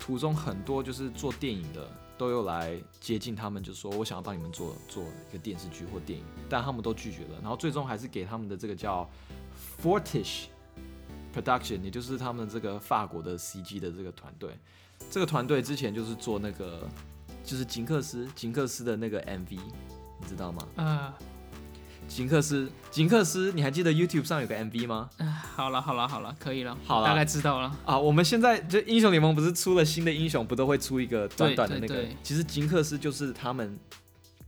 途中很多就是做电影的都有来接近他们，就说我想要帮你们做做一个电视剧或电影，但他们都拒绝了。然后最终还是给他们的这个叫 Fortish Production，也就是他们这个法国的 CG 的这个团队。这个团队之前就是做那个就是吉克斯吉克斯的那个 MV，你知道吗？呃，吉克斯吉克斯，你还记得 YouTube 上有个 MV 吗？好了好了好了，可以了，好了大概知道了。啊，我们现在就英雄联盟不是出了新的英雄，不都会出一个短短的那个？其实金克斯就是他们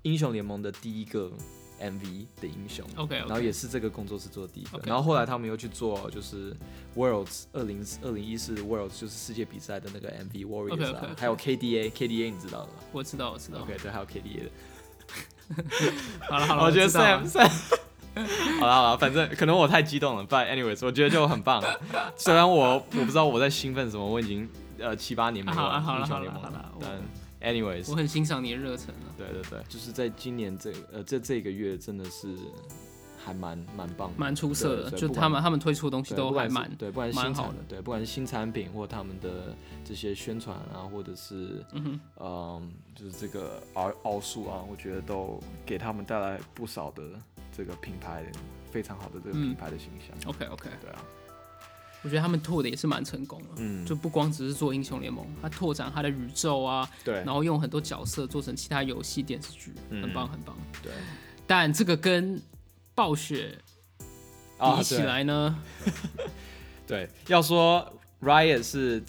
英雄联盟的第一个 MV 的英雄 OK 然后也是这个工作室做的第一个。然后后来他们又去做就是 Worlds 二零二零一四 Worlds 就是世界比赛的那个 MV Warriors 还有 KDA KDA 你知道的吧我知道我知道。？OK 对，还有 KDA 的。*laughs* 好了好了，我觉得知道了 Sam Sam。*laughs* 好了好了，反正可能我太激动了，But anyways，我觉得就很棒。虽然我我不知道我在兴奋什么，我已经呃七八年没玩英雄联盟了但 anyways，我很欣赏你的热忱啊。对对对，就是在今年这呃这这个月真的是还蛮蛮棒的，蛮出色的，就他们他们推出的东西都还蛮对，不管是新产的。对，不管是新产品或他们的这些宣传啊，或者是嗯嗯就是这个奥奥数啊，我觉得都给他们带来不少的这个品牌非常好的这个品嗯牌的形象。OK OK，对啊，我觉得他们拓的也是蛮成功的，嗯，就不光只是做英雄联盟，他拓展他的宇宙啊，对然后用很多角色做成其他游戏、电视剧，嗯很棒很棒。对但这个跟暴雪啊，比起来呢，*laughs* 对，要说 Riot 是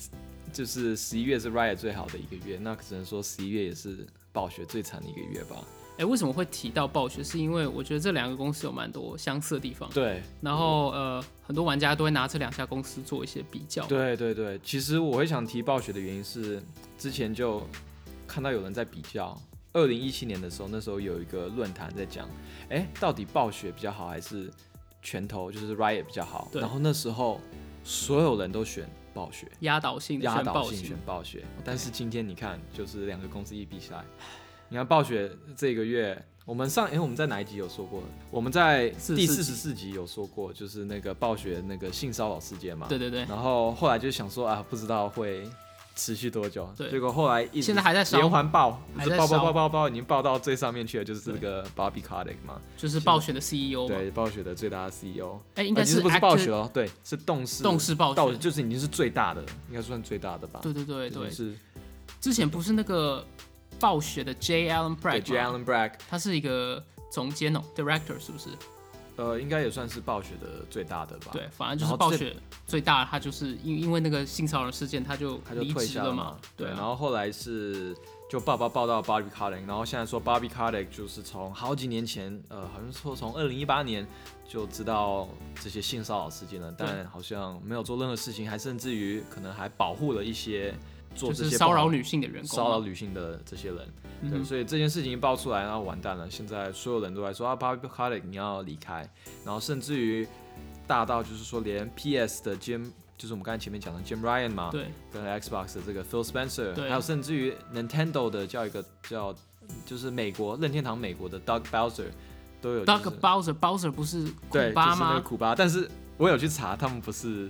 就是十一月是 Riot 最好的一个月，那只能说十一月也是暴雪最惨的一个月吧。哎、为什么会提到暴雪？是因为我觉得这两个公司有蛮多相似的地方，对，然后呃，很多玩家都会拿这两家公司做一些比较。对对对，其实我会想提暴雪的原因是，之前就看到有人在比较，二零一七年的时候，那时候有一个论坛在讲，哎，到底暴雪比较好还是拳头就是 Riot 比较好？对然后那时候所有人都选暴雪，压倒性的压倒性选，暴雪。但是今天你看，就是两个公司一比起来，你看暴雪这个月。我们上哎、我们在哪一集有说过？我们在第四十四集有说过，就是那个暴雪那个性骚扰事件嘛。对对对，然后后来就想说啊，不知道会持续多久。对结果后来一直现在还在烧连环爆，还爆爆爆爆爆，已经爆到最上面去了，就是这个 Bobby Kotick 嘛，就是暴雪的 CEO，对，暴雪的最大的 CEO。哎、应该是不是暴雪哦，对，是动视动视暴雪，到就是已经是最大的，应该算最大的吧？对对对对，是之前不是那个暴雪的 J. Allen Brack J. 吗 Allen Brack，他是一个总监哦，director 是不是？呃，应该也算是暴雪的最大的吧？对，，反正就是暴雪最大，他就是因因为那个性骚扰事件，他就他就离退下了嘛。对，啊然后后来是就爸爸报到 Bobby Kotick，然后现在说 Bobby Kotick 就是从好几年前，呃，好像说从二零一八年就知道这些性骚扰事件了，但好像没有做任何事情，还甚至于可能还保护了一些做就这些骚扰女性的员工，骚扰女性的这些人。对，所以这件事情一爆出来，然后完蛋了。现在所有人都在说啊，Bobby Kotick 你要离开，然后甚至于大到就是说连 PS 的 Jim，就是我们刚才前面讲的 Jim Ryan 嘛，对跟 Xbox 的这个 Phil Spencer，对还有甚至于 Nintendo 的叫一个叫就是美国任天堂美国的 Doug Bowser 都有、就是、，Doug Bowser，Bowser 不是对，库巴就是那个吗？库巴，但是我有去查，他们不是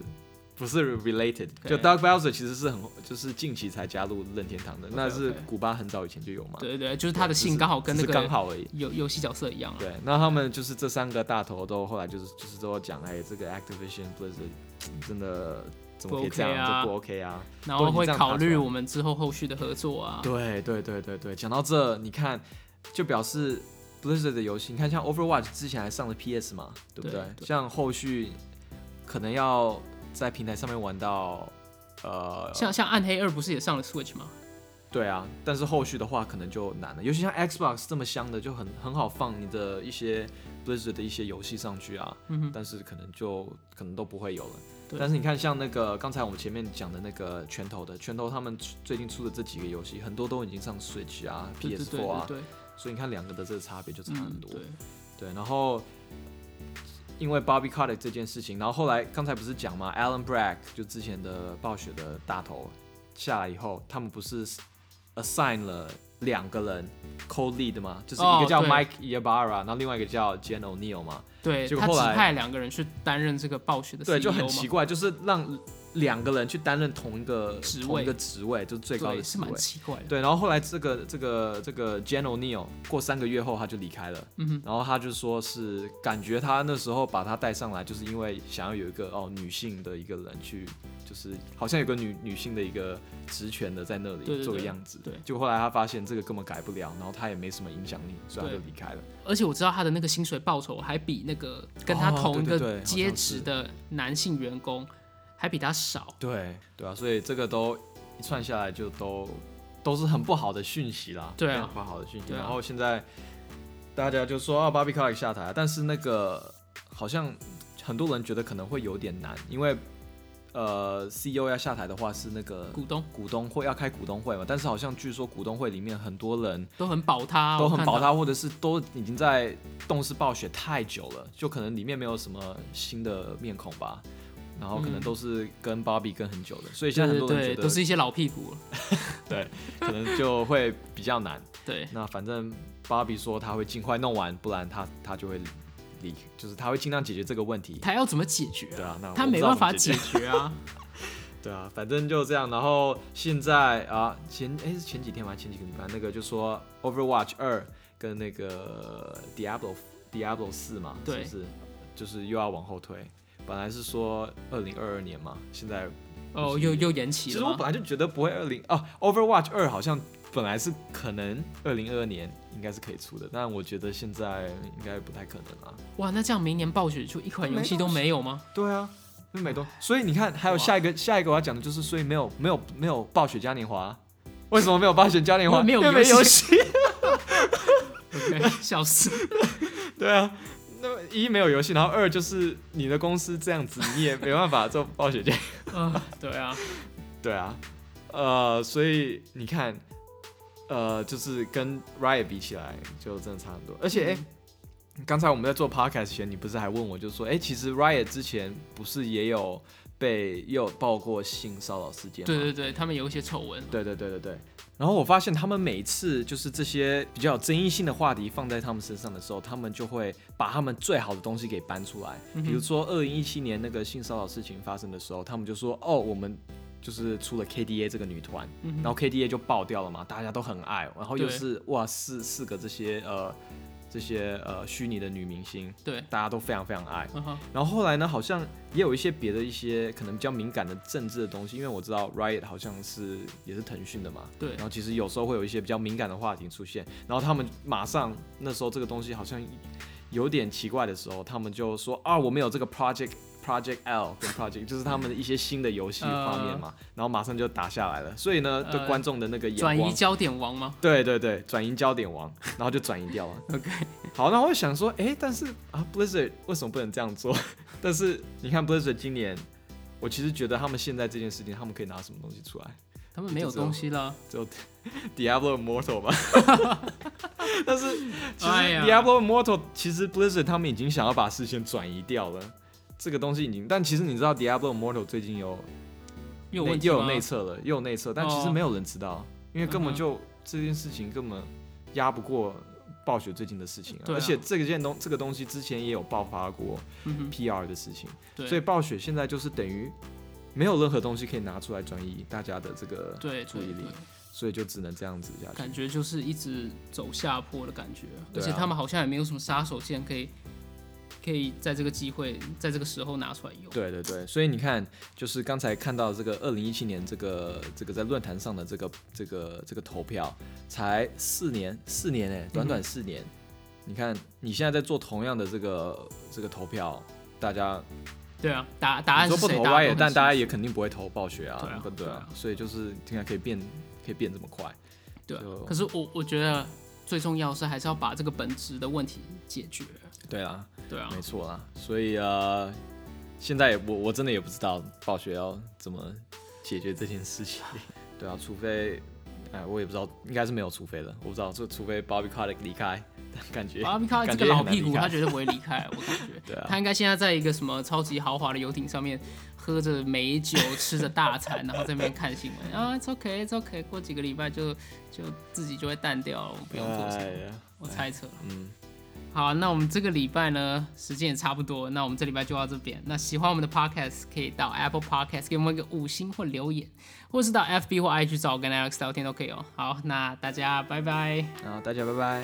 不是 related，就 Doug Bowser 其实是很就是近期才加入任天堂的，那是古巴很早以前就有嘛，对对对，就是他的姓刚好跟那个刚好而已。游游戏角色一样啊。对，那他们就是这三个大头都后来就是就是都讲，哎，这个 Activision Blizzard 真的怎么可以这样，不 OK 啊这不 OK 啊？然后会考虑我们之后后续的合作啊。对对对对对，讲到这，你看就表示 Blizzard 的游戏，你看像 Overwatch 之前还上了 PS 嘛，对不？对像后续可能要在平台上面玩到，呃，像像暗黑二不是也上了 Switch 吗？对啊，但是后续的话可能就难了，尤其像 Xbox 这么香的，就很很好放你的一些 Blizzard 的一些游戏上去啊，嗯哼，但是可能就可能都不会有了。对但是你看，像那个刚才我们前面讲的那个拳头的拳头，他们最近出的这几个游戏，很多都已经上 Switch 啊、对对对 PS4 啊，对对，所以你看两个的这个差别就差很多。对，然后因为 Bobby Kotick 这件事情，然后后来刚才不是讲嘛，Alan Brack 就之前的暴雪的大头下来以后，他们不是 assign 了两个人 co lead 吗？就是一个叫哦对 Mike Ybarra，、然后另外一个叫 Jen O'Neill 嘛。对结果后来派两个人去担任这个暴雪的 CEO 对，就很奇怪，就是让两个人去担任同一个职位同一个职位，就是最高的职位蛮。奇怪的。对，然后后来这个这个这个 Jen O'Neill 过三个月后他就离开了，嗯哼，然后他就说是感觉他那时候把他带上来，就是因为想要有一个哦女性的一个人去，就是好像有个女女性的一个职权的在那里做个样子。对对对。就后来他发现这个根本改不了，然后他也没什么影响力，所以他就离开了。而且我知道他的那个薪水报酬还比那个跟他哦同一个阶职的男性员工还比他少。对对啊，所以这个都一串下来就都都是很不好的讯息啦，对啊不好的讯息。啊然后现在大家就说啊，Bobby c o t 下台，但是那个好像很多人觉得可能会有点难，因为呃，CEO 要下台的话是那个股东股东会要开股东会嘛，但是好像据说股东会里面很多人都很保他。都很保他，或者是都已经在动视暴雪太久了，就可能里面没有什么新的面孔吧。然后可能嗯都是跟 Bobby 跟很久的，所以现在很多人觉得都是一些老屁股了。*laughs* 对，可能就会比较难。*laughs* 对，那反正 Bobby 说他会尽快弄完，不然他他就会离，就是他会尽量解决这个问题。他要怎么解决啊？对啊，那他没办法解解决啊。*laughs* 对啊，反正就这样。然后现在啊，前哎是前几天吗？前几个礼拜那个就说 Overwatch 二跟那个 Diablo Diablo 四嘛，是不是？就是又要往后推。本来是说二零二二年嘛，现在哦，又又延期了其。实我本来就觉得不会二零哦，Overwatch 二好像本来是可能二零二二年应该是可以出的，但我觉得现在应该不太可能啊。哇，那这样明年暴雪就一款游戏都没有吗？对啊，因为美东，所以你看，还有下一个下一个我要讲的就是，所以没有没有没有暴雪嘉年华，为什么没有暴雪嘉年华？没有游游戏。*laughs* *laughs* OK，笑死。对啊，一没有游戏，然后二就是你的公司这样子，你也没办法做暴雪嘉。啊，对啊，对啊，呃，所以你看，呃，就是跟 Riot 比起来，就真的差很多。而且，哎、刚才我们在做 podcast 前，你不是还问我，就说，哎、其实 Riot 之前不是也有被也有报过性骚扰事件吗？对对对，他们有一些丑闻。对对对对对。然后我发现他们每次就是这些比较有争议性的话题放在他们身上的时候，他们就会把他们最好的东西给搬出来。嗯比如说二零一七年那个性骚扰事情发生的时候，他们就说：“哦，我们就是出了 KDA 这个女团，嗯然后 KDA 就爆掉了嘛，大家都很爱，然后又是哇四四个这些呃这些呃虚拟的女明星，对，大家都非常非常爱。然后后来呢，好像也有一些别的一些可能比较敏感的政治的东西，因为我知道 Riot 好像是也是腾讯的嘛，对。然后其实有时候会有一些比较敏感的话题出现，然后他们马上那时候这个东西好像有点奇怪的时候，他们就说啊，我们有这个 project project L 跟 project 就是他们的一些新的游戏画面嘛，然后马上就打下来了，所以呢，对呃观众的那个眼光。转移焦点王吗对对对，转移焦点王，然后就转移掉了。*laughs* OK，好，那我想说，哎、但是啊，Blizzard 为什么不能这样做？*laughs* 但是你看 Blizzard 今年，我其实觉得他们现在这件事情，他们可以拿什么东西出来？他们没有东西了。只有 *laughs* Diablo Immortal 吧。但是其实 Diablo Immortal 其实 Blizzard 他们已经想要把视线转移掉了，这个东西已经，但其实你知道 Diablo Immortal 最近有又有内测了，又有内测，但其实哦没有人知道，因为根本就这件事情根本压不过暴雪最近的事情、啊，啊。而且这个件东这个东西之前也有爆发过，PR 的事情，对，所以暴雪现在就是等于没有任何东西可以拿出来转移大家的这个对注意力，所以就只能这样子下去。感觉就是一直走下坡的感觉，啊。而且他们好像也没有什么杀手锏可以可以在这个机会，在这个时候拿出来用。对对对，所以你看，就是刚才看到这个二零一七年这个这个在论坛上的这个这个这个投票，才四年，四年哎，短短四年。你看你现在在做同样的这个这个投票，大家对啊，答答案你是谁？说不投歪但大家也肯定不会投暴雪啊，对啊不对啊对啊？所以就是现在可以变可以变这么快，对啊。可是我我觉得最重要是还是要把这个本质的问题解决。对啊，对啊，没错啦。所以呃，现在也我我真的也不知道暴雪要怎么解决这件事情。*laughs* 对啊，除非，哎，我也不知道，应该是没有除非了。我不知道，就除非 Bobby Kotick 离开，感觉巴比卡这个老屁股，他绝对不会离开，我感觉。*laughs* 对啊他应该现在在一个什么超级豪华的游艇上面，喝着美酒，吃着大餐，然后在那边看新闻啊，it's okay，it's okay，过几个礼拜就就自己就会淡掉了，我不用做什么，哎呀，我猜测。嗯，好，那我们这个礼拜呢，时间也差不多。那我们这礼拜就到这边。那喜欢我们的 Podcast，可以到 Apple Podcast 给我们一个五星或留言，或是到 FB 或 IG 找我跟 Alex 聊天都可以哦。好，那大家拜拜。那大家拜拜。